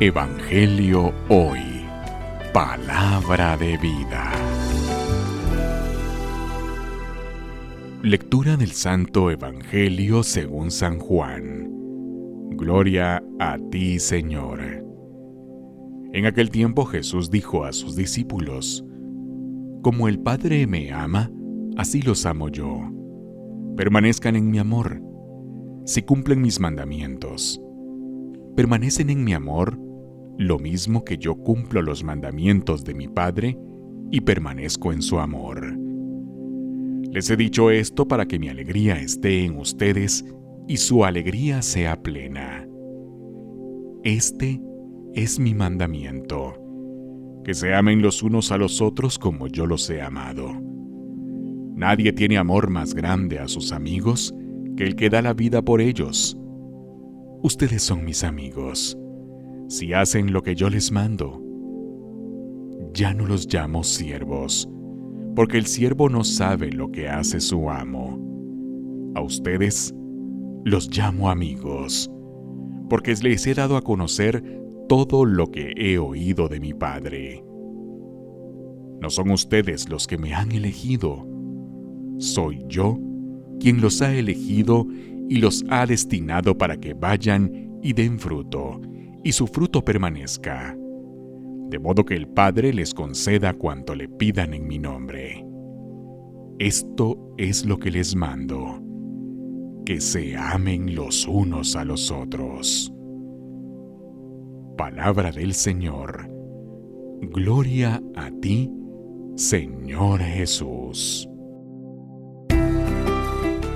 Evangelio Hoy. Palabra de vida. Lectura del Santo Evangelio según San Juan. Gloria a ti, Señor. En aquel tiempo Jesús dijo a sus discípulos, Como el Padre me ama, así los amo yo. Permanezcan en mi amor. Si cumplen mis mandamientos, permanecen en mi amor lo mismo que yo cumplo los mandamientos de mi Padre y permanezco en su amor. Les he dicho esto para que mi alegría esté en ustedes y su alegría sea plena. Este es mi mandamiento, que se amen los unos a los otros como yo los he amado. Nadie tiene amor más grande a sus amigos que el que da la vida por ellos. Ustedes son mis amigos si hacen lo que yo les mando. Ya no los llamo siervos, porque el siervo no sabe lo que hace su amo. A ustedes los llamo amigos, porque les he dado a conocer todo lo que he oído de mi Padre. No son ustedes los que me han elegido, soy yo quien los ha elegido y los ha destinado para que vayan y den fruto y su fruto permanezca, de modo que el Padre les conceda cuanto le pidan en mi nombre. Esto es lo que les mando, que se amen los unos a los otros. Palabra del Señor. Gloria a ti, Señor Jesús.